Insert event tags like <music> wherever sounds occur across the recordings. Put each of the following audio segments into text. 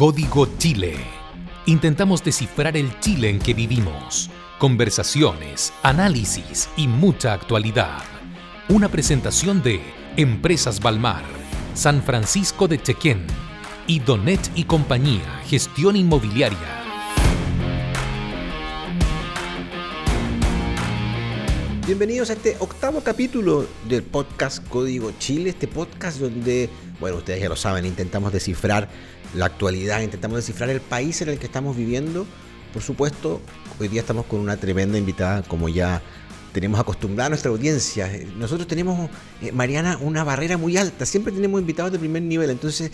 Código Chile. Intentamos descifrar el Chile en que vivimos. Conversaciones, análisis y mucha actualidad. Una presentación de Empresas Balmar, San Francisco de Chequén y Donet y Compañía, Gestión Inmobiliaria. Bienvenidos a este octavo capítulo del podcast Código Chile, este podcast donde, bueno, ustedes ya lo saben, intentamos descifrar la actualidad, intentamos descifrar el país en el que estamos viviendo. Por supuesto, hoy día estamos con una tremenda invitada, como ya tenemos acostumbrada a nuestra audiencia. Nosotros tenemos, eh, Mariana, una barrera muy alta. Siempre tenemos invitados de primer nivel. Entonces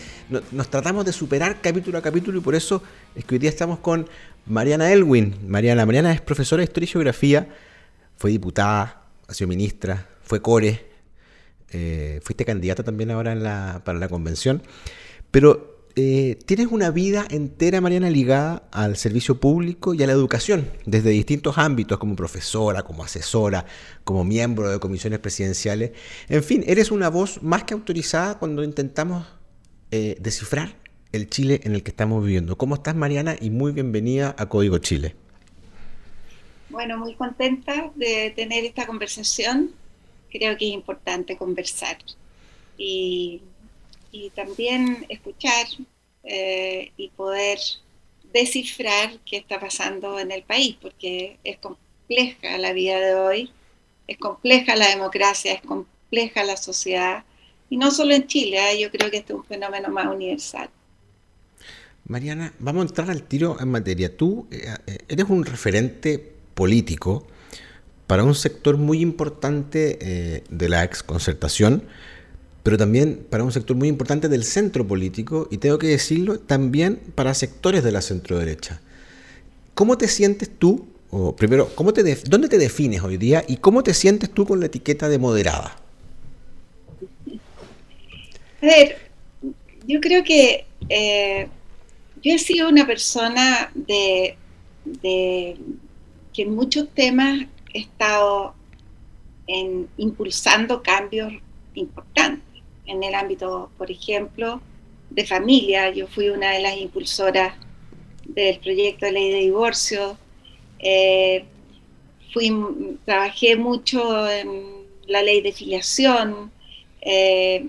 nos tratamos de superar capítulo a capítulo y por eso es que hoy día estamos con Mariana Elwin. Mariana, Mariana es profesora de Historia y Geografía fue diputada, ha sido ministra, fue core, eh, fuiste candidata también ahora para la convención, pero eh, tienes una vida entera, Mariana, ligada al servicio público y a la educación, desde distintos ámbitos, como profesora, como asesora, como miembro de comisiones presidenciales. En fin, eres una voz más que autorizada cuando intentamos eh, descifrar el Chile en el que estamos viviendo. ¿Cómo estás, Mariana? Y muy bienvenida a Código Chile. Bueno, muy contenta de tener esta conversación. Creo que es importante conversar y, también escuchar eh, y poder descifrar qué está pasando en el país, porque es compleja la vida de hoy, es compleja la democracia, es compleja la sociedad, y no solo en Chile, ¿eh? yo creo que este es un fenómeno más universal. Mariana, vamos a entrar al tiro en materia. Tú eh, eres un referente político para un sector muy importante de la exconcertación, pero también para un sector muy importante del centro político y tengo que decirlo también para sectores de la centro derecha. ¿Cómo te sientes tú? Primero, ¿cómo te ¿dónde te defines hoy día y cómo te sientes tú con la etiqueta de moderada? A ver, yo creo que eh, yo he sido una persona de que en muchos temas he estado impulsando cambios importantes. En el ámbito, por ejemplo, de familia, yo fui una de las impulsoras del proyecto de ley de divorcio. Eh, fui, trabajé mucho en la ley de filiación, eh,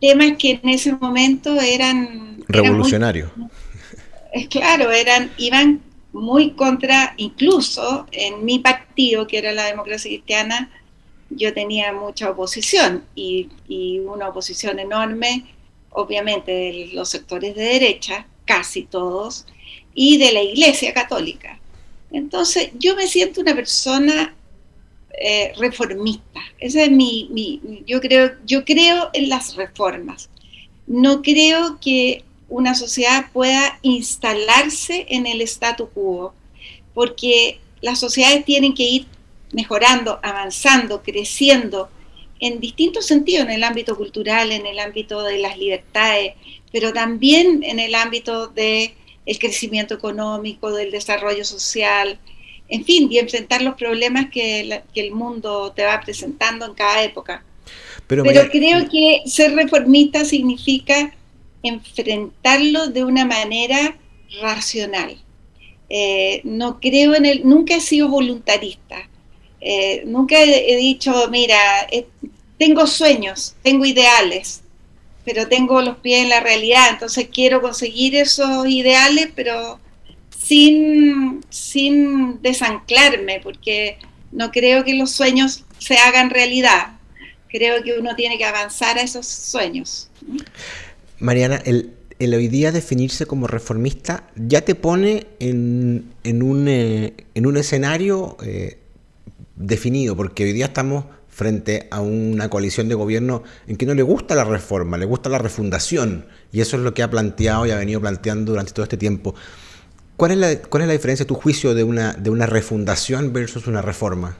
temas que en ese momento eran... Revolucionarios. <laughs> Claro, eran, iban muy contra, incluso en mi partido, que era la democracia cristiana, yo tenía mucha oposición y, una oposición enorme, obviamente, de los sectores de derecha, casi todos, y de la Iglesia Católica. Entonces, yo me siento una persona eh, reformista. Esa es mi, yo creo, yo creo en las reformas. No creo que una sociedad pueda instalarse en el statu quo, porque las sociedades tienen que ir mejorando, avanzando, creciendo en distintos sentidos, en el ámbito cultural, en el ámbito de las libertades, pero también en el ámbito del el crecimiento económico, del desarrollo social, en fin, y enfrentar los problemas que, el mundo te va presentando en cada época. Pero, pero creo que ser reformista significa enfrentarlo de una manera racional. Eh, no creo en el, nunca he sido voluntarista, eh, nunca he, dicho, mira, eh, tengo sueños, tengo ideales, pero tengo los pies en la realidad, entonces quiero conseguir esos ideales, pero sin, sin desanclarme, porque no creo que los sueños se hagan realidad. Creo que uno tiene que avanzar a esos sueños. Mariana, el, hoy día definirse como reformista ya te pone en, un, eh, en un, escenario definido, porque hoy día estamos frente a una coalición de gobierno en que no le gusta la reforma, le gusta la refundación, y eso es lo que ha planteado y ha venido planteando durante todo este tiempo. ¿Cuál es la, cuál es la diferencia, tu juicio, de una, de una refundación versus una reforma?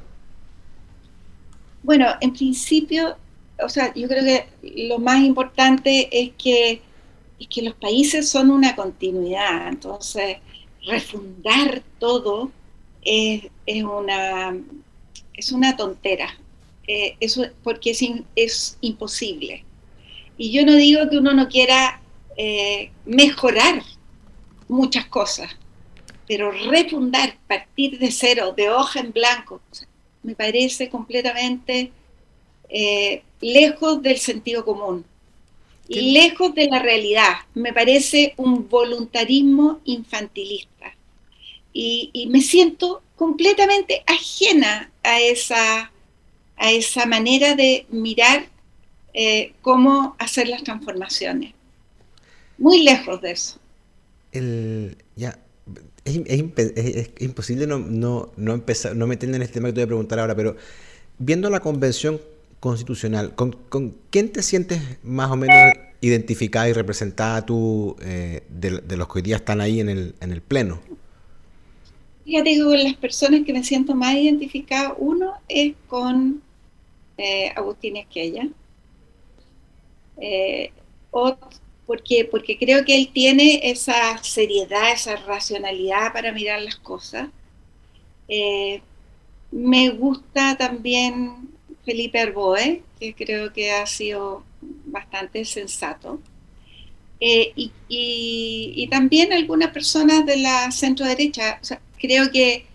Bueno, en principio o sea, yo creo que lo más importante es que, que los países son una continuidad, entonces refundar todo es, una, es una tontera, eh, eso, porque es, es imposible. Y yo no digo que uno no quiera eh, mejorar muchas cosas, pero refundar, partir de cero, de hoja en blanco, me parece completamente eh, lejos del sentido común y lejos de la realidad. Me parece un voluntarismo infantilista. Y, me siento completamente ajena a esa, a esa manera de mirar eh, cómo hacer las transformaciones. Muy lejos de eso. ya, es, imposible no, no, no, empezar, no meterme en este tema que te voy a preguntar ahora, pero viendo la convención constitucional, ¿con, quién te sientes más o menos identificada y representada tú eh, de, los que hoy día están ahí en el, en el Pleno? Fíjate que con las personas que me siento más identificada, uno es con eh, Agustín Esquella, eh, porque, porque creo que él tiene esa seriedad, esa racionalidad para mirar las cosas. Eh, me gusta también Felipe Arboe, que creo que ha sido bastante sensato. Eh, y, también algunas personas de la centro derecha. Creo que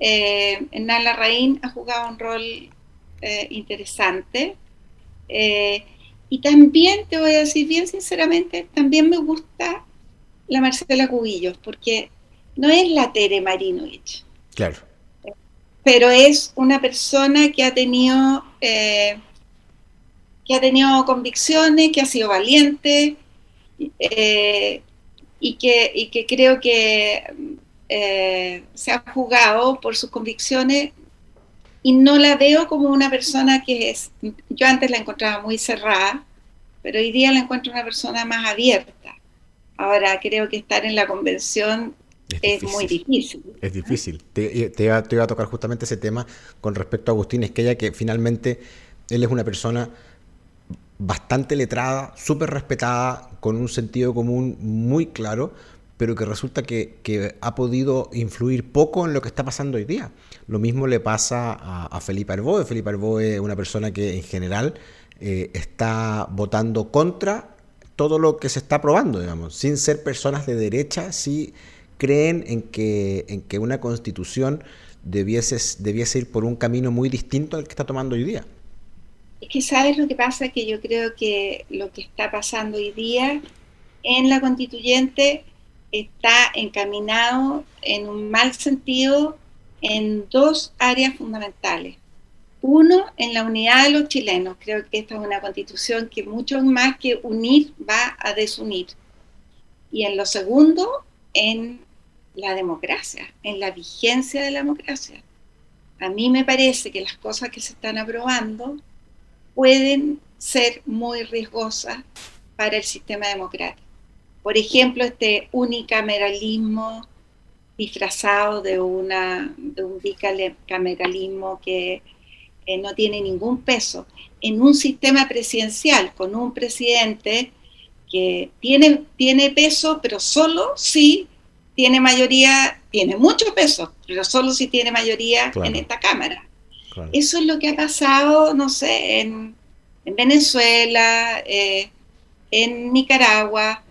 eh, Nala Raín ha jugado un rol eh, interesante. y también, te voy a decir bien sinceramente, también me gusta la Marcela Cubillos, porque no es la Tere Marinovich. Claro pero es una persona que ha tenido, eh, que ha tenido convicciones, que ha sido valiente eh, y, que, que creo que eh, se ha jugado por sus convicciones y no la veo como una persona que es, yo antes la encontraba muy cerrada, pero hoy día la encuentro una persona más abierta. Ahora creo que estar en la convención es, muy difícil. Es difícil. Te, te, iba, a tocar justamente ese tema con respecto a Agustín Esquella, que finalmente él es una persona bastante letrada, súper respetada, con un sentido común muy claro, pero que resulta que, ha podido influir poco en lo que está pasando hoy día. Lo mismo le pasa a, Felipe Arboe. Felipe Arboe es una persona que en general eh, está votando contra todo lo que se está aprobando, digamos, sin ser personas de derecha, sí creen en que, en que una constitución debiese, debiese ir por un camino muy distinto al que está tomando hoy día. Es que sabes lo que pasa, que yo creo que lo que está pasando hoy día en la constituyente está encaminado en un mal sentido en dos áreas fundamentales. Uno, en la unidad de los chilenos. Creo que esta es una constitución que mucho más que unir va a desunir. Y en lo segundo, en la democracia, en la vigencia de la democracia. A mí me parece que las cosas que se están aprobando pueden ser muy riesgosas para el sistema democrático. Por ejemplo, este unicameralismo disfrazado de, una, de un bicameralismo que eh, no tiene ningún peso. En un sistema presidencial con un presidente que tiene, tiene peso, pero solo si tiene mayoría, tiene mucho peso, pero solo si tiene mayoría en esta Cámara. Eso es lo que ha pasado, no sé, en, Venezuela, eh, en Nicaragua,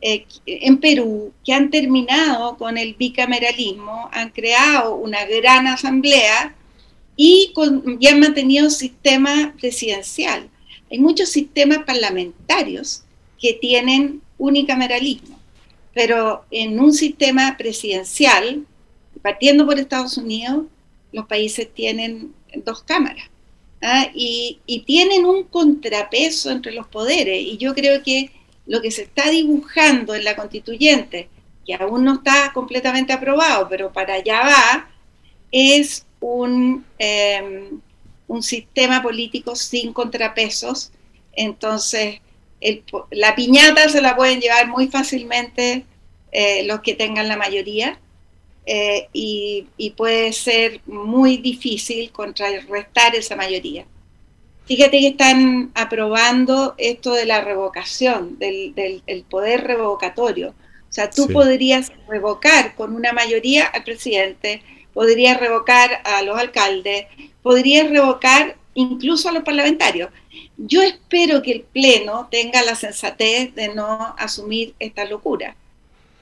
eh, en Perú, que han terminado con el bicameralismo, han creado una gran asamblea y, y han mantenido un sistema presidencial. Hay muchos sistemas parlamentarios que tienen unicameralismo pero en un sistema presidencial, partiendo por Estados Unidos, los países tienen dos cámaras ¿ah? y, tienen un contrapeso entre los poderes. Y yo creo que lo que se está dibujando en la constituyente, que aún no está completamente aprobado, pero para allá va, es un, em, un sistema político sin contrapesos. Entonces, la piñata se la pueden llevar muy fácilmente eh, los que tengan la mayoría eh, y, puede ser muy difícil contrarrestar esa mayoría. Fíjate que están aprobando esto de la revocación, del, poder revocatorio. O sea, tú podrías revocar con una mayoría al presidente, podrías revocar a los alcaldes, podrías revocar incluso a los parlamentarios. Yo espero que el Pleno tenga la sensatez de no asumir esta locura.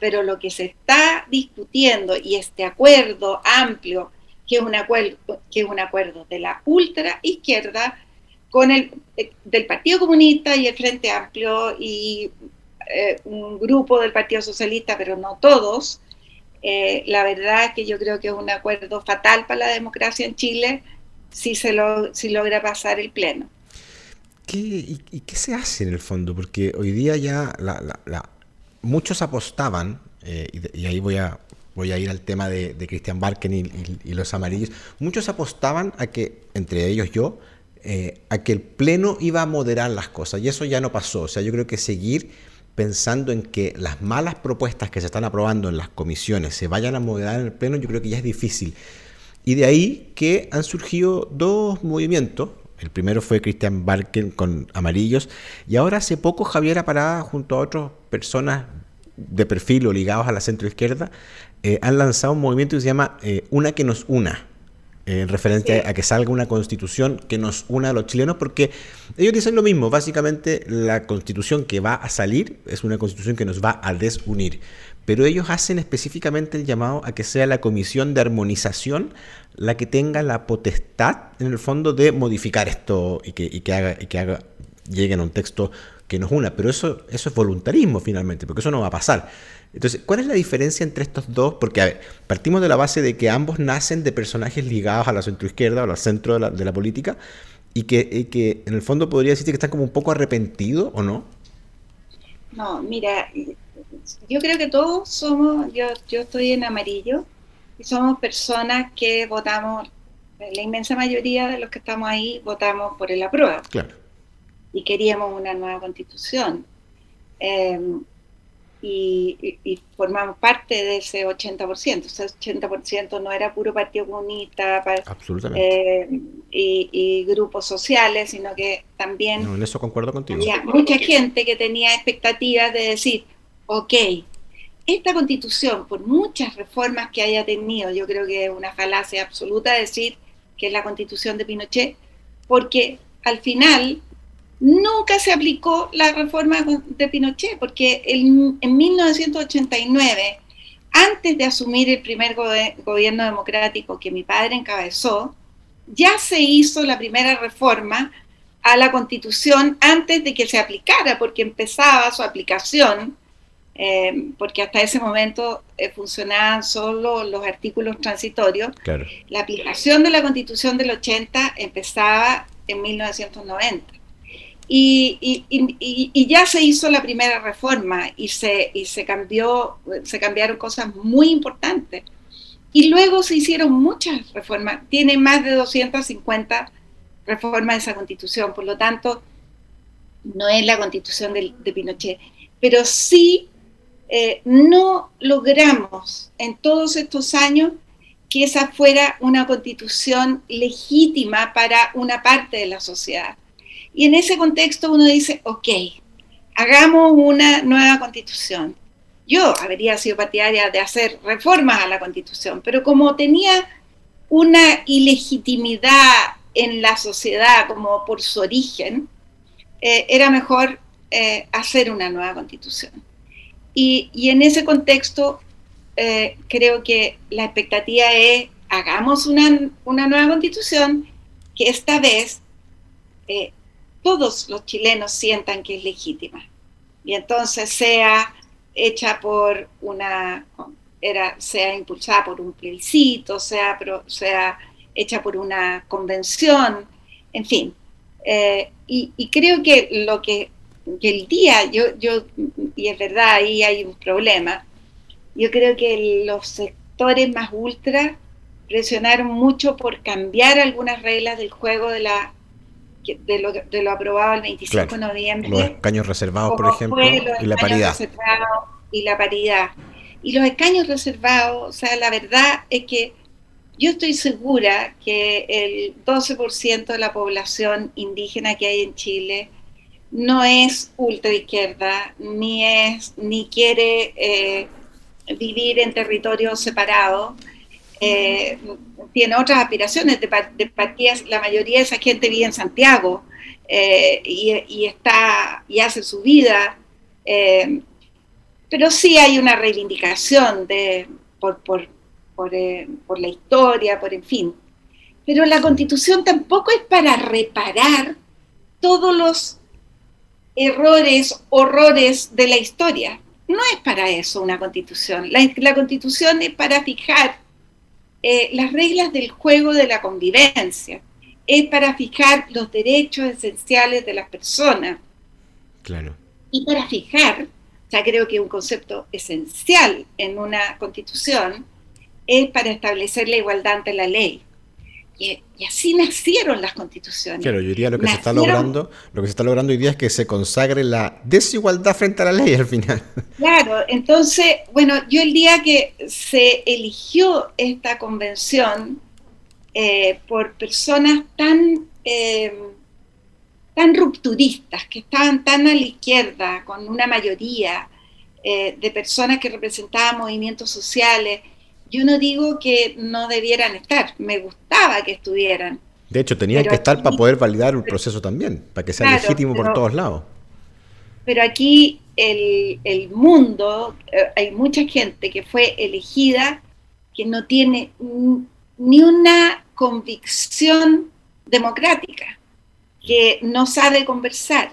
pero lo que se está discutiendo y este acuerdo amplio, que es un acuerdo, que es un acuerdo de la ultra izquierda con el eh, del Partido Comunista y el Frente Amplio y eh, un grupo del Partido Socialista, pero no todos, eh, la verdad es que yo creo que es un acuerdo fatal para la democracia en Chile si, se lo, si logra pasar el Pleno. ¿Qué, y, qué se hace en el fondo? Porque hoy día ya muchos apostaban, eh, y, ahí voy a, voy a ir al tema de, de Christian Barken y, los amarillos, muchos apostaban a que, entre ellos yo, eh, a que el Pleno iba a moderar las cosas, y eso ya no pasó. O sea, yo creo que seguir pensando en que las malas propuestas que se están aprobando en las comisiones se vayan a moderar en el Pleno, yo creo que ya es difícil. Y de ahí que han surgido dos movimientos. El primero fue Christian Barken con Amarillos. Y ahora hace poco Javier Parada, junto a otras personas de perfil o ligados a la centro izquierda, eh, han lanzado un movimiento que se llama eh, Una que nos una en referencia a que salga una constitución que nos una a los chilenos, porque ellos dicen lo mismo, básicamente la constitución que va a salir es una constitución que nos va a desunir, pero ellos hacen específicamente el llamado a que sea la comisión de armonización la que tenga la potestad, en el fondo, de modificar esto y que, que haga, y que haga, lleguen a un texto que nos una, pero eso, eso es voluntarismo finalmente, porque eso no va a pasar. Entonces, ¿cuál es la diferencia entre estos dos? Porque, a ver, partimos de la base de que ambos nacen de personajes ligados a la centroizquierda o al centro de la, de la política y que, que, en el fondo podría decirte que están como un poco arrepentidos o no. No, mira, yo creo que todos somos, yo, yo estoy en amarillo y somos personas que votamos, la inmensa mayoría de los que estamos ahí votamos por el apruebo. Claro. Y queríamos una nueva constitución. Eh, y, formamos parte de ese 80%. Ese 80% no era puro Partido Comunista eh, y, grupos sociales, sino que también en eso concuerdo contigo. había mucha gente que tenía expectativas de decir, ok, esta constitución, por muchas reformas que haya tenido, yo creo que es una falacia absoluta decir que es la constitución de Pinochet, porque al final nunca se aplicó la reforma de Pinochet, porque en 1989, antes de asumir el primer gobierno democrático que mi padre encabezó, ya se hizo la primera reforma a la constitución antes de que se aplicara, porque empezaba su aplicación, eh, porque hasta ese momento eh, funcionaban solo los artículos transitorios. La aplicación de la constitución del 80 empezaba en 1990. Y, ya se hizo la primera reforma y se, se, cambió, se cambiaron cosas muy importantes. Y luego se hicieron muchas reformas. Tiene más de 250 reformas esa constitución. Por lo tanto, no es la constitución de, Pinochet. Pero sí eh, no logramos en todos estos años que esa fuera una constitución legítima para una parte de la sociedad y en ese contexto uno dice, ok, hagamos una nueva constitución. Yo habría sido partidaria de hacer reformas a la constitución, pero como tenía una ilegitimidad en la sociedad como por su origen, eh, era mejor eh, hacer una nueva constitución. Y, en ese contexto eh, creo que la expectativa es hagamos una, una nueva constitución que esta vez todos los chilenos sientan que es legítima. Y entonces sea hecha por una, era, sea impulsada por un plebiscito, sea, sea hecha por una convención, en fin. Eh, y, creo que lo que, el día, yo, yo, y es verdad, ahí hay un problema, yo creo que los sectores más ultra presionaron mucho por cambiar algunas reglas del juego de la de lo, de lo aprobado el 25 de noviembre. Los escaños reservados, por ejemplo, y la paridad. Y la paridad. Y los escaños reservados, o sea, la verdad es que yo estoy segura que el 12% de la población indígena que hay en Chile no es ultraizquierda, ni es, ni quiere eh, vivir en territorios separados. Eh, tiene otras aspiraciones de, la mayoría de esa gente vive en Santiago eh, y, está y hace su vida. Eh, pero sí hay una reivindicación de, por, por, por, por la historia, por en fin. Pero la constitución tampoco es para reparar todos los errores, horrores de la historia. No es para eso una constitución. La, la constitución es para fijar eh, las reglas del juego de la convivencia. Es para fijar los derechos esenciales de las personas. Claro. Y para fijar, ya creo que un concepto esencial en una constitución es para establecer la igualdad ante la ley. Y, así nacieron las constituciones. Claro, yo diría lo que se está logrando, lo que se está logrando hoy día es que se consagre la desigualdad frente a la ley al final. <laughs> Claro, entonces, bueno, yo el día que se eligió esta convención eh, por personas tan eh, tan rupturistas, que estaban tan a la izquierda, con una mayoría eh, de personas que representaban movimientos sociales, yo no digo que no debieran estar, me gustaba que estuvieran. De hecho, tenían que estar para poder validar el proceso también, para que sea legítimo por todos lados. Pero aquí el, el mundo, eh, hay mucha gente que fue elegida que no tiene ni una convicción democrática, que no sabe conversar,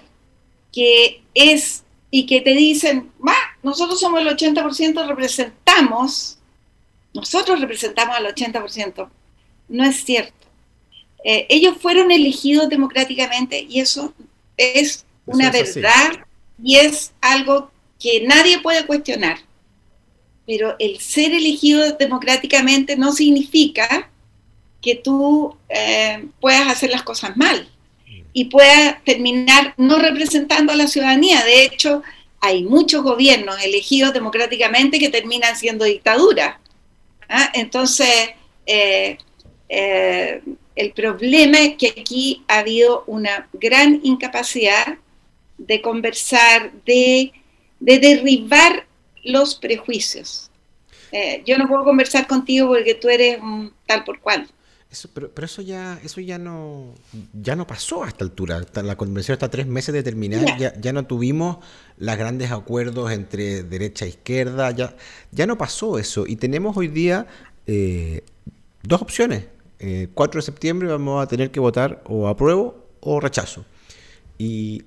que es y que te dicen, nosotros somos el 80%, representamos nosotros representamos al 80%. No es cierto. Eh, ellos fueron elegidos democráticamente y eso es una verdad y es algo que nadie puede cuestionar. Pero el ser elegido democráticamente no significa que tú eh, puedas hacer las cosas mal y puedas terminar no representando a la ciudadanía. De hecho, hay muchos gobiernos elegidos democráticamente que terminan siendo dictaduras. ¿Ah? Entonces, eh, eh, el problema es que aquí ha habido una gran incapacidad de conversar, de, derribar los prejuicios. Eh, yo no puedo conversar contigo porque tú eres un tal por cual. Eso, pero, pero, eso ya eso ya no ya no pasó a esta altura. La convención está tres meses de terminar, ya, ya, no tuvimos los grandes acuerdos entre derecha e izquierda, ya, ya no pasó eso. Y tenemos hoy día eh, dos opciones. Eh, 4 de septiembre vamos a tener que votar o apruebo o rechazo. Y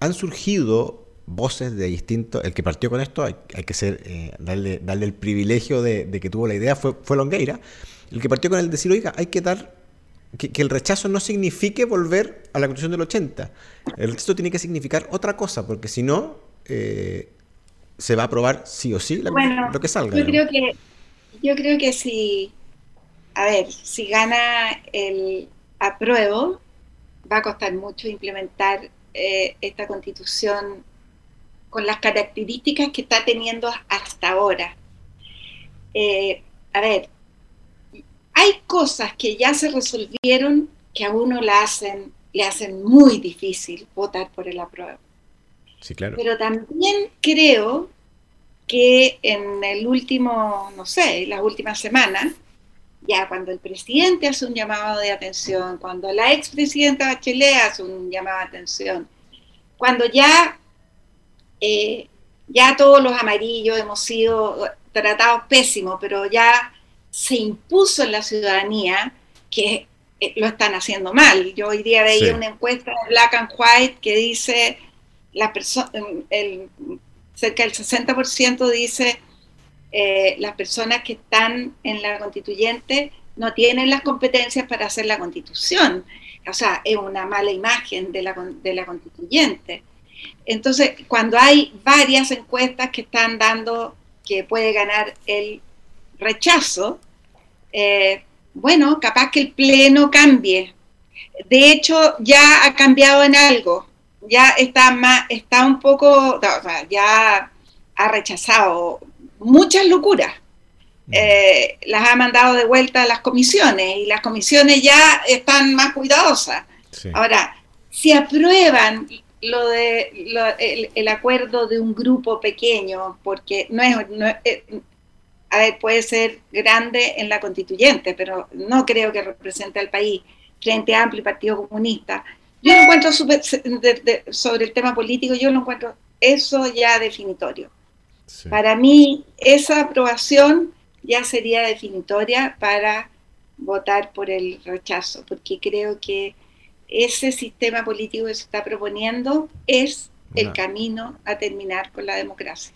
han surgido voces de distintos. El que partió con esto, hay, que ser, eh, darle, darle el privilegio de, de, que tuvo la idea, fue, fue Longueira el que partió con el decir, oiga, hay que dar, que, el rechazo no signifique volver a la constitución del 80. El rechazo tiene que significar otra cosa, porque si no, eh, se va a aprobar sí o sí lo que salga. Yo creo que, yo creo que si, a ver, si gana el apruebo, va a costar mucho implementar eh, esta constitución con las características que está teniendo hasta ahora. Eh, a ver, hay cosas que ya se resolvieron que a uno la hacen, le hacen muy difícil votar por el apruebo. Sí, claro. Pero también creo que en el último, no sé, las últimas semanas, ya cuando el presidente hace un llamado de atención, cuando la expresidenta Bachelet hace un llamado de atención, cuando ya, eh, ya todos los amarillos hemos sido tratados pésimos, pero ya se impuso en la ciudadanía que eh, lo están haciendo mal. Yo hoy día veía una encuesta de Black and White que dice, la el, cerca del 60% dice, eh, las personas que están en la constituyente no tienen las competencias para hacer la constitución. O sea, es una mala imagen de la, de la constituyente. Entonces, cuando hay varias encuestas que están dando que puede ganar el rechazo, eh, bueno, capaz que el Pleno cambie. De hecho, ya ha cambiado en algo, ya está, más, está un poco, ya ha rechazado muchas locuras. Mm. Eh, las ha mandado de vuelta a las comisiones y las comisiones ya están más cuidadosas. Ahora, si aprueban lo de el, acuerdo de un grupo pequeño, porque no es, eh, a ver, puede ser grande en la constituyente, pero no creo que represente al país frente Amplio y Partido Comunista. Yo lo encuentro sobre el tema político, yo lo encuentro eso ya definitorio. Para mí, esa aprobación ya sería definitoria para votar por el rechazo, porque creo que ese sistema político que se está proponiendo es el camino a terminar con la democracia.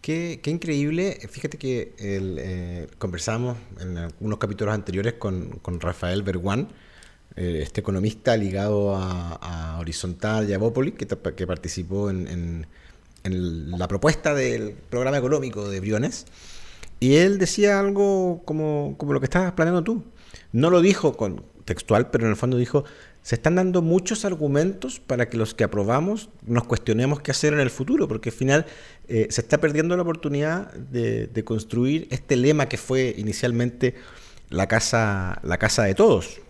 Qué, increíble. Fíjate que eh, conversamos en algunos capítulos anteriores con, Rafael Berguán, eh, este economista ligado a, Horizontal y a Bópoli, que, que participó en, la propuesta del programa económico de Briones. Y él decía algo como, como lo que estabas planeando tú. No lo dijo con textual, pero en el fondo dijo, se están dando muchos argumentos para que los que aprobamos nos cuestionemos qué hacer en el futuro, porque al final eh, se está perdiendo la oportunidad de, construir este lema que fue inicialmente la casa, la casa de todos.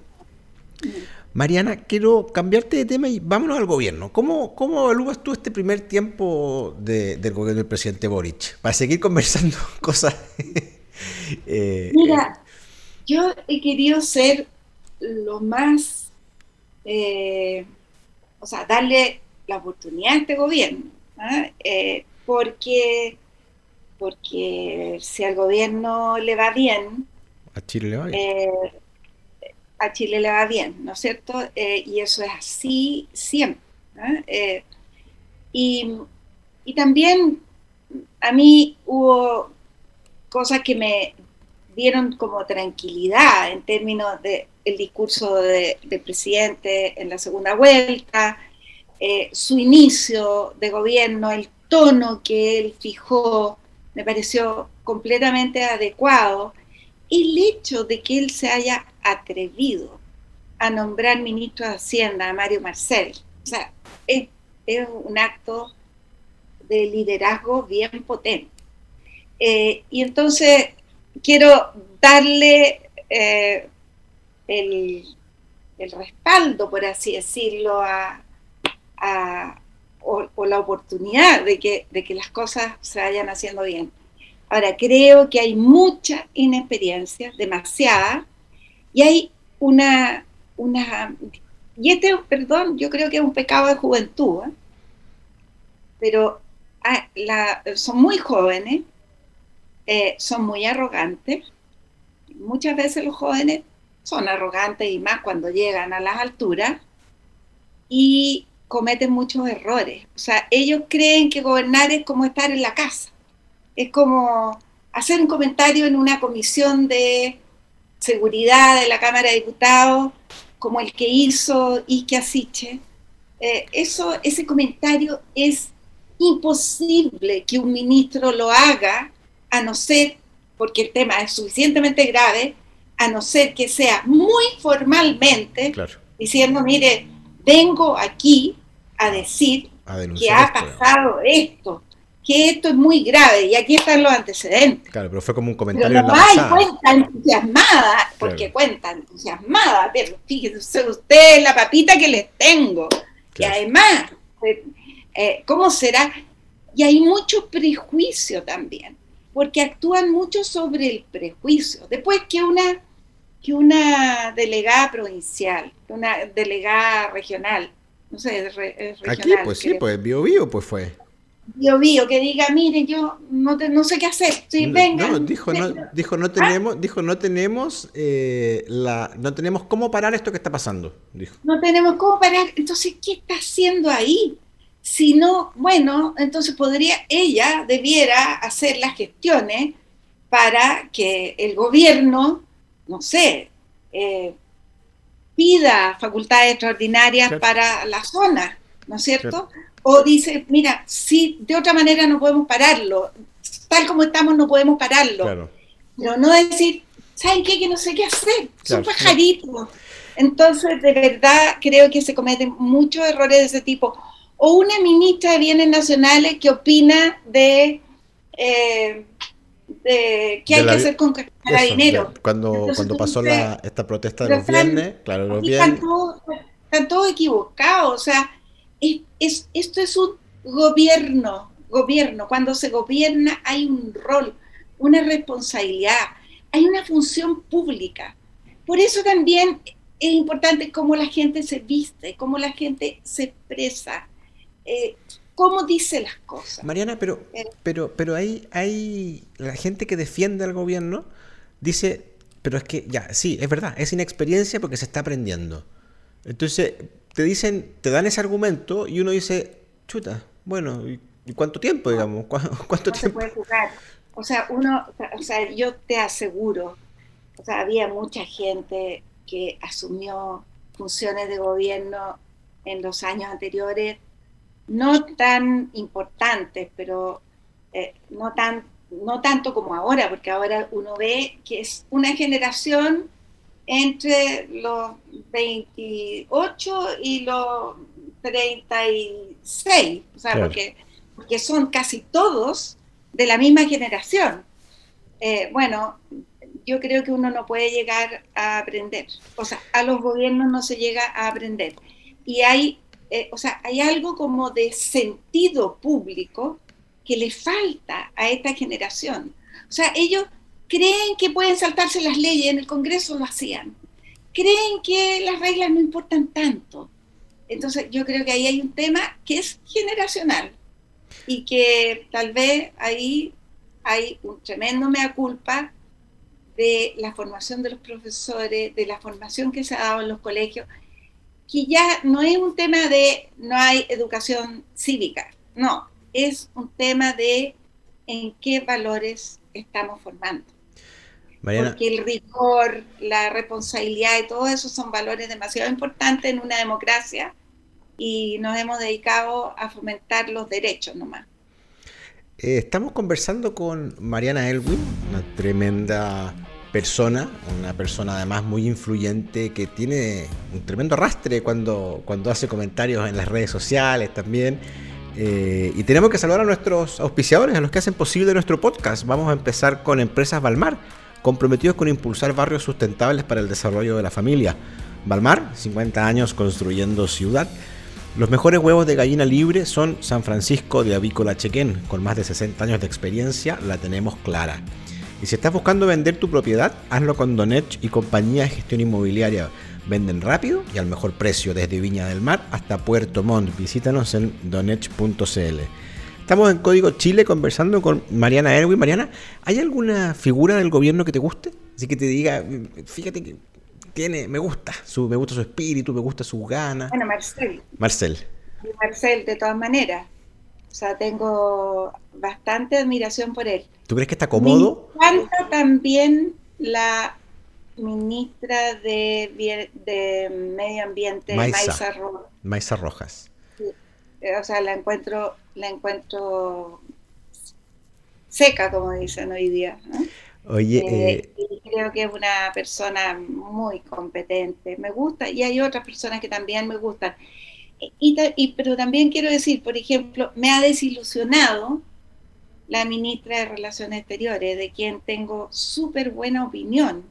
Mariana, quiero cambiarte de tema y vámonos al gobierno. ¿Cómo, cómo evalúas tú este primer tiempo del gobierno del presidente Boric? Para seguir conversando <laughs> cosas. Eh, Mira, yo he querido ser lo más eh, o sea, darle la oportunidad a este gobierno, ¿ah? eh, porque, porque si al gobierno le va bien, a Chile le va bien. Eh, a Chile le va bien, ¿no es cierto? y eso es así siempre. ¿ah? Y, y también a mí hubo cosas que me dieron como tranquilidad en términos de el discurso del presidente en la segunda vuelta, eh, su inicio de gobierno, el tono que él fijó, me pareció completamente adecuado. Y el hecho de que él se haya atrevido a nombrar ministro de Hacienda a Mario Marcel, sea, es, un acto de liderazgo bien potente. Eh, y entonces quiero darle eh, el, respaldo, por así decirlo, a, o, la oportunidad de que, de que las cosas se vayan haciendo bien. Ahora, creo que hay mucha inexperiencia, demasiada, y hay una, una y este, perdón, yo creo que es un pecado de juventud, ¿eh? pero ah, son muy jóvenes, eh, son muy arrogantes. Muchas veces los jóvenes son arrogantes y más cuando llegan a las alturas y cometen muchos errores. O sea, ellos creen que gobernar es como estar en la casa. Es como hacer un comentario en una comisión de seguridad de la Cámara de Diputados, como el que hizo Ike Asiche. Eh, eso, ese comentario es imposible que un ministro lo haga, a no ser, porque el tema es suficientemente grave, a no ser que sea muy formalmente diciendo, mire, vengo aquí a decir que ha pasado esto, que esto es muy grave y aquí están los antecedentes. Claro, pero fue como un comentario. Pero no hay cuenta entusiasmada, porque cuenta entusiasmada, pero fíjese usted la papita que les tengo. Y además, eh, eh, ¿cómo será? Y hay mucho prejuicio también, porque actúan mucho sobre el prejuicio. Después que una que una delegada provincial, una delegada regional, no sé, regional. Aquí, pues sí, pues Bio Bio, pues fue. Bio Bio, que diga, mire, yo no, no sé qué hacer, sí, no, venga. No, dijo, no, dijo, no tenemos, ¿Ah? dijo, no tenemos, eh, la, no tenemos cómo parar esto que está pasando, dijo. No tenemos cómo parar, entonces, ¿qué está haciendo ahí? Si no, bueno, entonces podría, ella debiera hacer las gestiones para que el gobierno no sé, eh, pida facultades extraordinarias para la zona, ¿no es cierto? O dice, mira, si de otra manera no podemos pararlo, tal como estamos no podemos pararlo. Pero no decir, ¿saben qué? Que no sé qué hacer, son pajaritos. Entonces, de verdad, creo que se cometen muchos errores de ese tipo. O una ministra de Bienes Nacionales que opina de... Eh, qué hay que hacer con dinero Cuando, cuando pasó la, esta protesta de los viernes, claro, los viernes. Están todos, equivocados, o sea, es, esto es un gobierno, gobierno. Cuando se gobierna hay un rol, una responsabilidad, hay una función pública. Por eso también es importante cómo la gente se viste, cómo la gente se expresa. Eh, cómo dice las cosas. Mariana, pero, Eh. pero, pero hay, hay la gente que defiende al gobierno dice, pero es que ya, sí, es verdad, es inexperiencia porque se está aprendiendo. Entonces, te dicen, te dan ese argumento y uno dice, chuta, bueno, ¿y cuánto tiempo, digamos? ¿Cu- <laughs> ¿Cuánto no se puede jugar. O sea, uno, o sea, yo te aseguro, o sea, había mucha gente que asumió funciones de gobierno en los años anteriores, no tan importantes, pero eh, no tan no tanto como ahora, porque ahora uno ve que es una generación entre los 28 y los 36, o sea, Claro. porque, porque son casi todos de la misma generación. Eh, bueno, yo creo que uno no puede llegar a aprender, o sea, a los gobiernos no se llega a aprender. Y hay, eh, o sea, hay algo como de sentido público que le falta a esta generación. O sea, ellos creen que pueden saltarse las leyes, en el Congreso lo hacían. Creen que las reglas no importan tanto. Entonces, yo creo que ahí hay un tema que es generacional y que tal vez ahí hay un tremendo mea culpa de la formación de los profesores, de la formación que se ha dado en los colegios, que ya no es un tema de no hay educación cívica, no, es un tema de en qué valores estamos formando. Mariana, Porque el rigor, la responsabilidad y todo eso son valores demasiado importantes en una democracia y nos hemos dedicado a fomentar los derechos nomás. eh, estamos conversando con Mariana Elwin, una tremenda persona, una persona además muy influyente que tiene un tremendo arrastre cuando, cuando hace comentarios en las redes sociales también. Eh, y tenemos que saludar a nuestros auspiciadores, a los que hacen posible nuestro podcast. Vamos a empezar con Empresas Balmar, comprometidos con impulsar barrios sustentables para el desarrollo de la familia. Balmar, 50 años construyendo ciudad. Los mejores huevos de gallina libre son San Francisco de Avícola Chequén. Con más de 60 años de experiencia, la tenemos clara. Y si estás buscando vender tu propiedad, hazlo con Donech y compañía de gestión inmobiliaria. Venden rápido y al mejor precio desde Viña del Mar hasta Puerto Montt. Visítanos en donech.cl. Estamos en Código Chile conversando con Mariana Erwin. Mariana, ¿hay alguna figura del gobierno que te guste? Así que te diga, fíjate que tiene, me gusta, su, me gusta su espíritu, me gusta sus ganas. Bueno, Marcel, Marcel. Marcel, de todas maneras. O sea, tengo bastante admiración por él. ¿Tú crees que está cómodo? Me encanta también la ministra de, de Medio Ambiente, Maiza Rojas. eh, O sea, la encuentro, la encuentro seca, como dicen hoy día. ¿no? Oye, Eh, eh, creo que es una persona muy competente. Me gusta, y hay otras personas que también me gustan. Y, y- pero también quiero decir, por ejemplo, me ha desilusionado la ministra de Relaciones Exteriores, de quien tengo súper buena opinión,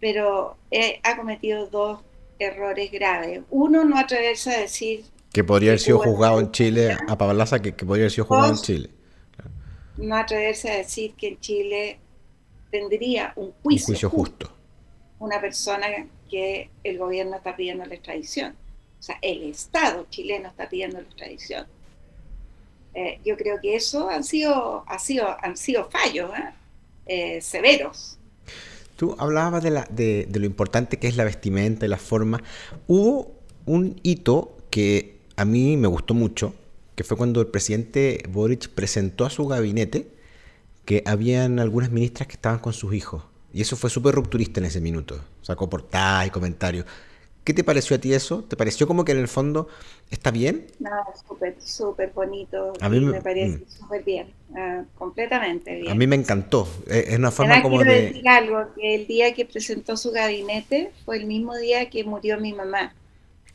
pero eh, ha cometido dos errores graves. Uno, no atreverse a decir, que podría haber sido juzgado en Chile, a Pablaza, que, que podría haber sido juzgado en. Chile. no atreverse a decir que en Chile tendría un Un juicio, juicio justo. justo. una persona que el gobierno está pidiendo la extradición. Sea, el Estado chileno está pidiendo la extradición. Eh, yo creo que eso han sido, ha sido, han sido fallos ¿eh? Eh, severos. Tú hablabas de, la, de, de lo importante que es la vestimenta y la forma. Hubo un hito que a mí me gustó mucho, que fue cuando el presidente Boric presentó a su gabinete que habían algunas ministras que estaban con sus hijos. Y eso fue súper rupturista en ese minuto. Sacó portadas y comentarios. ¿Qué te pareció a ti eso? ¿Te pareció como que en el fondo está bien? No, súper, súper bonito. A mí me- me parece mm. súper bien, ah, completamente bien. A mí me encantó. Eh, Es una forma Además, como quiero de... decir algo, que el día que presentó su gabinete fue el mismo día que murió mi mamá.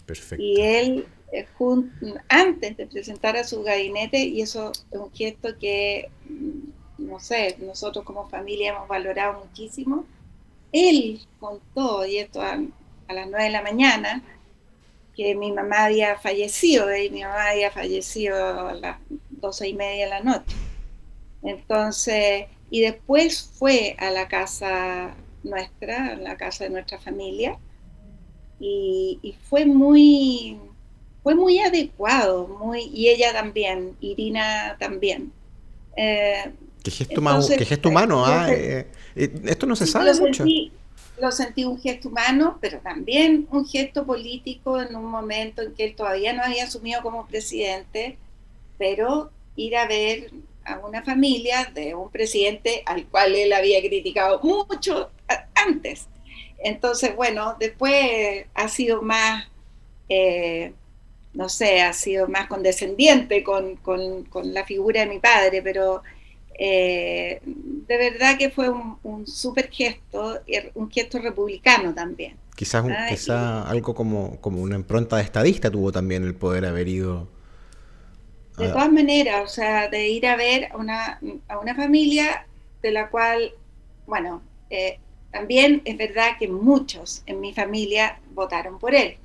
Perfecto. Y él, eh, jun- antes de presentar a su gabinete, y eso es un gesto que, mm, no sé, nosotros como familia hemos valorado muchísimo, él contó, y esto a las 9 de la mañana, que mi mamá había fallecido, y mi mamá había fallecido a las doce y media de la noche. Entonces, y después fue a la casa nuestra, a la casa de nuestra familia, y, y fue muy, fue muy adecuado, muy, y ella también, Irina también. Eh, ¿Qué, gesto gesto humano? Ah, eh, eh, esto no se sabe mucho. Lo sentí un gesto humano, pero también un gesto político en un momento en que él todavía no había asumido como presidente, pero ir a ver a una familia de un presidente al cual él había criticado mucho antes. Entonces, bueno, después ha sido más no sé, ha sido más condescendiente con, la figura de mi padre, pero eh, de verdad que fue un, un súper gesto, un gesto republicano también. Quizás, ah, algo como, como una impronta de estadista tuvo también el poder haber ido. De todas maneras, o sea, de ir a ver a una, a una familia de la cual, bueno, eh, también es verdad que muchos en mi familia votaron por él.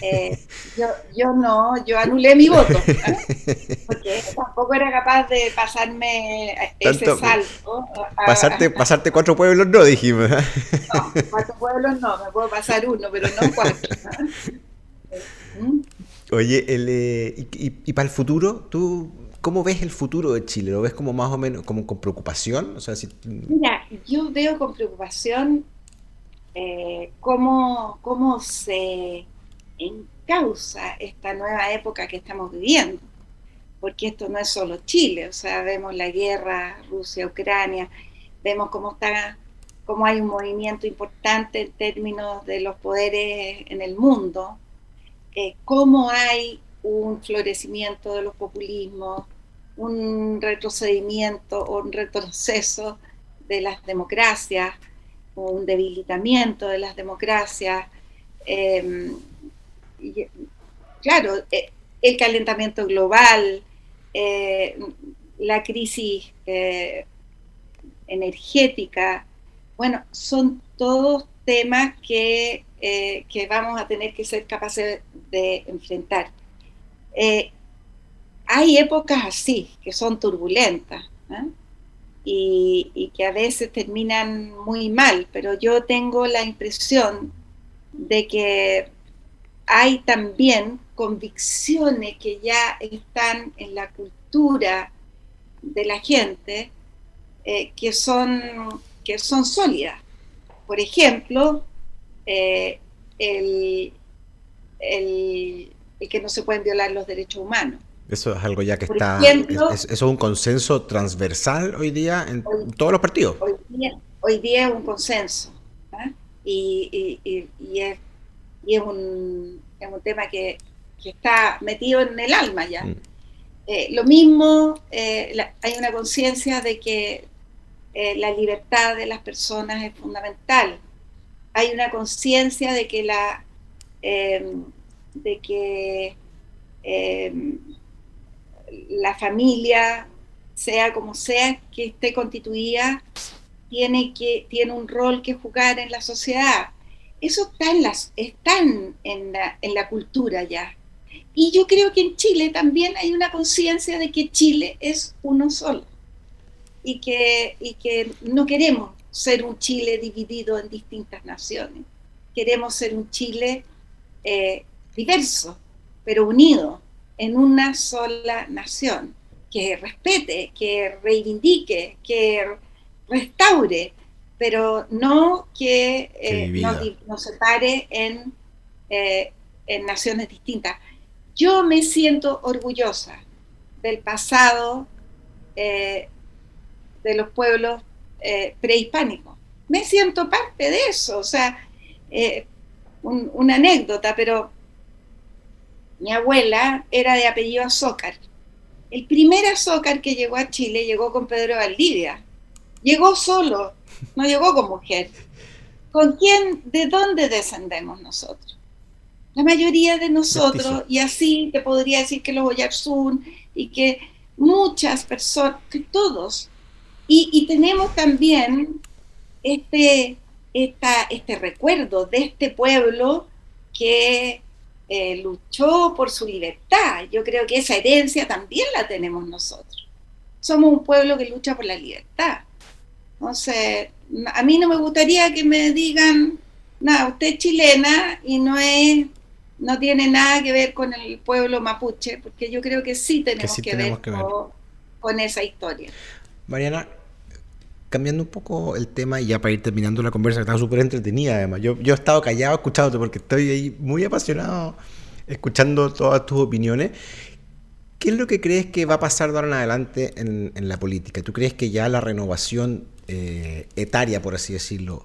Eh, <laughs> yo, yo no, yo anulé mi voto, <laughs> porque tampoco era capaz de pasarme ese salto. pasarte, pasarte cuatro pueblos no, dijimos. No, cuatro pueblos no, me puedo pasar uno, pero no cuatro. <laughs> ¿Mm? Oye, el, eh, y, para el futuro, ¿tú cómo ves el futuro de Chile? ¿Lo ves como más o menos como con preocupación? O sea, si... Mira, yo veo con preocupación eh, cómo, cómo se en causa esta nueva época que estamos viviendo, porque esto no es solo Chile, o sea, vemos la guerra Rusia-Ucrania, vemos cómo está cómo hay un movimiento importante en términos de los poderes en el mundo, eh, cómo hay un florecimiento de los populismos, un retrocedimiento o un retroceso de las democracias, un debilitamiento de las democracias, eh, claro, eh, el calentamiento global, eh, la crisis eh, energética, bueno, son todos temas que, vamos a tener que ser capaces de enfrentar. hay épocas así, que son turbulentas. y, que a veces terminan muy mal, pero yo tengo la impresión de que hay también convicciones que ya están en la cultura de la gente eh, que, son, que son sólidas. Por ejemplo, eh, el, que no se pueden violar los derechos humanos. Eso es algo ya que está. eso es un consenso transversal hoy día en todos los partidos. Hoy día, es un consenso. ¿ah? y, es y es un, es un tema que, que, está metido en el alma ya. Mm. Eh, lo mismo, eh, hay una conciencia de que eh, la libertad de las personas es fundamental. Hay una conciencia de que la em, de que em, la familia, sea como sea que esté constituida, tiene, que, tiene un rol que jugar en la sociedad eso está en, están en, la, en la cultura ya. Y yo creo que en Chile también hay una conciencia de que Chile es uno solo y que, y que no queremos ser un Chile dividido en distintas naciones. Queremos ser un Chile eh, diverso, pero unido en una sola nación, que respete, que reivindique, que restaure pero no que eh, nos, separe en, eh, en naciones distintas. Yo me siento orgullosa del pasado eh, de los pueblos prehispánicos. Me siento parte de eso, o sea, una anécdota, pero mi abuela era de apellido Azócar. El primer Azócar que llegó a Chile llegó con Pedro Valdivia. Llegó solo, no llegó con mujer. ¿Con quién, de dónde descendemos nosotros? La mayoría de nosotros, y así te podría decir que los Oyarzún y que muchas personas, que todos, y, tenemos también este, este recuerdo de este pueblo que eh, luchó por su libertad. Yo creo que esa herencia también la tenemos nosotros. Somos un pueblo que lucha por la libertad. Entonces, a mí no me gustaría que me digan, nada, usted es chilena y no es no tiene nada que ver con el pueblo mapuche, porque yo creo que sí tenemos que, ver, Con, esa historia. Mariana, cambiando un poco el tema y ya para ir terminando la conversa, que está súper entretenida además. Yo, yo he estado callado escuchándote porque estoy ahí muy apasionado escuchando todas tus opiniones. ¿Qué es lo que crees que va a pasar de ahora en adelante en, la política? ¿Tú crees que ya la renovación eh, etaria, por así decirlo,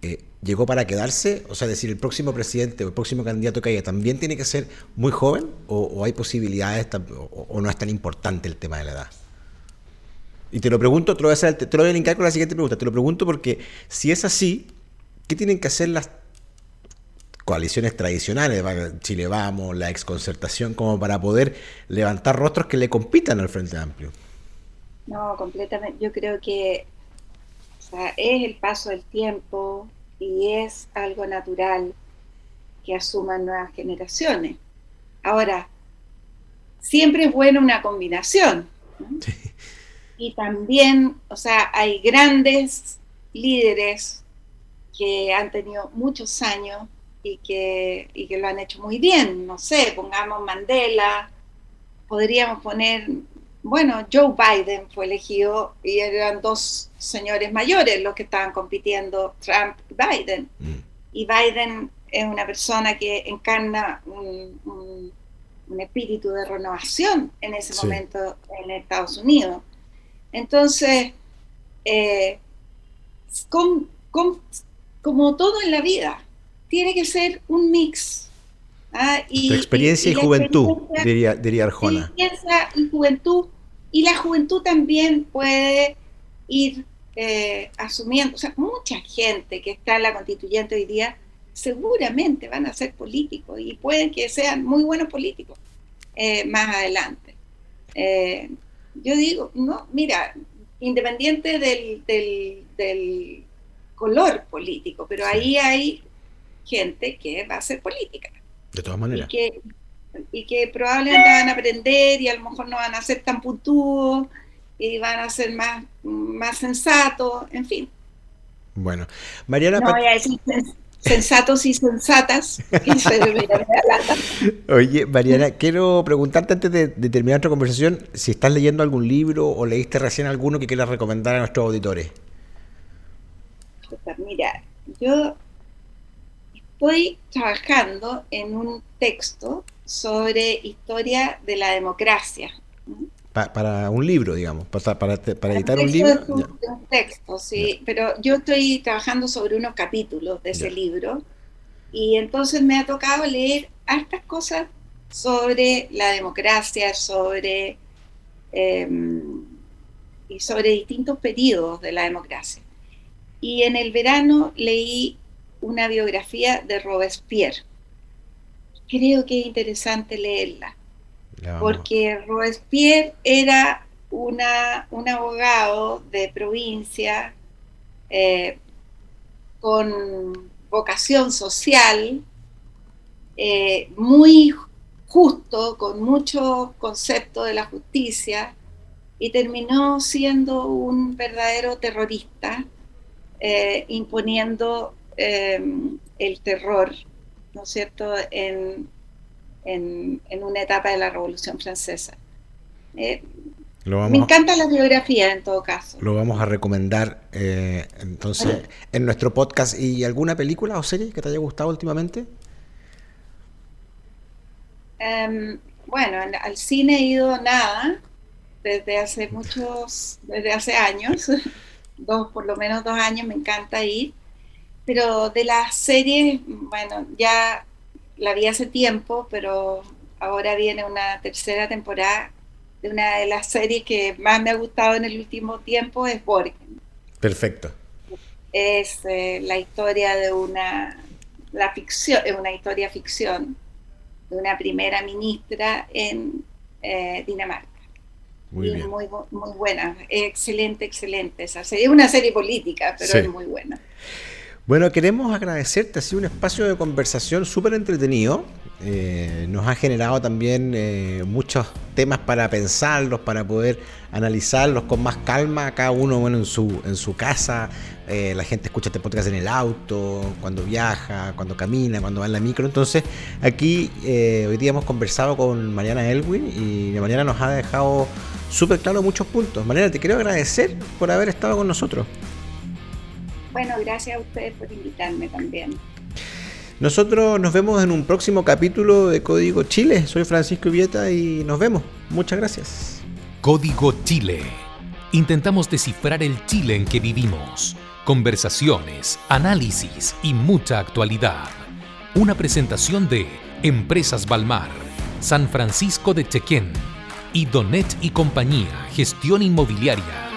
eh, llegó para quedarse? O sea, decir, el próximo presidente o el próximo candidato que haya también tiene que ser muy joven o, hay posibilidades o, no es tan importante el tema de la edad. Y te lo pregunto, te lo voy a, te lo voy a linkar con la siguiente pregunta. Te lo pregunto porque si es así, ¿qué tienen que hacer las coaliciones tradicionales, Chile Vamos, la exconcertación, como para poder levantar rostros que le compitan al Frente Amplio? No, completamente. Yo creo que es el paso del tiempo y es algo natural que asuman nuevas generaciones. Ahora, siempre es buena una combinación. Y también, o sea, hay grandes líderes que han tenido muchos años y que, y que lo han hecho muy bien. No sé, pongamos Mandela, podríamos poner, bueno, Joe Biden fue elegido y eran dos señores mayores los que estaban compitiendo, Trump y Biden. Mm. Y Biden es una persona que encarna un, espíritu de renovación en ese momento en Estados Unidos. Entonces, eh, como todo en la vida, tiene que ser un mix. ¿Ah? Y, experiencia y, juventud, diría, diría Arjona. Experiencia y juventud. Y la juventud también puede ir eh, asumiendo, o sea, mucha gente que está en la constituyente hoy día seguramente van a ser políticos y pueden que sean muy buenos políticos eh, más adelante. Eh, yo digo, no, mira, independiente del, del, color político, pero ahí hay gente que va a hacer política. De todas maneras. Y que, y que probablemente van a aprender y a lo mejor no van a ser tan puntudos y van a ser más, más sensatos, en fin. Bueno, Mariana... No voy a decir sensatos y sensatas. <laughs> Oye, Mariana, quiero preguntarte antes de, de, terminar nuestra conversación si estás leyendo algún libro o leíste recién alguno que quieras recomendar a nuestros auditores. Mira, yo estoy trabajando en un texto sobre historia de la democracia. para un libro, digamos, para, para, editar un libro. Es un, texto, sí, pero yo estoy trabajando sobre unos capítulos de ese libro y entonces me ha tocado leer hartas cosas sobre la democracia, sobre em, y sobre distintos periodos de la democracia. Y en el verano leí una biografía de Robespierre. Creo que es interesante leerla, porque Robespierre era una, un abogado de provincia eh, con vocación social, eh, muy justo, con mucho concepto de la justicia, y terminó siendo un verdadero terrorista, eh, imponiendo Em, el terror, ¿no es cierto?, en, en, una etapa de la Revolución Francesa. Eh, me encanta la biografía en todo caso. Lo vamos a recomendar eh, entonces en nuestro podcast. ¿Y alguna película o serie que te haya gustado últimamente? Em, bueno, al cine he ido nada desde hace muchos, desde hace años, <laughs> dos, por lo menos dos años me encanta ir. Pero de las series, bueno, ya la vi hace tiempo, pero ahora viene una tercera temporada de una de las series que más me ha gustado en el último tiempo, es Borgen. Perfecto. Es eh, la historia de una, la ficción, es una historia ficción de una primera ministra en eh, Dinamarca. Muy, bien. muy, muy buena, excelente, excelente esa serie. Es una serie política, pero es muy buena. Bueno, queremos agradecerte, ha sido un espacio de conversación súper entretenido. eh, nos ha generado también eh, muchos temas para pensarlos, para poder analizarlos con más calma, cada uno bueno, en, su, en su casa. Eh, la gente escucha este podcast en el auto, cuando viaja, cuando camina, cuando va en la micro. Entonces, aquí hoy día hemos conversado con Mariana Elwin y Mariana nos ha dejado súper claro muchos puntos. Mariana, te quiero agradecer por haber estado con nosotros. Bueno, gracias a ustedes por invitarme también. Nosotros nos vemos en un próximo capítulo de Código Chile. Soy Francisco Vieta y nos vemos. Muchas gracias. Código Chile. Intentamos descifrar el Chile en que vivimos. Conversaciones, análisis y mucha actualidad. Una presentación de Empresas Balmar, San Francisco de Chequén y Donet y Compañía, Gestión Inmobiliaria.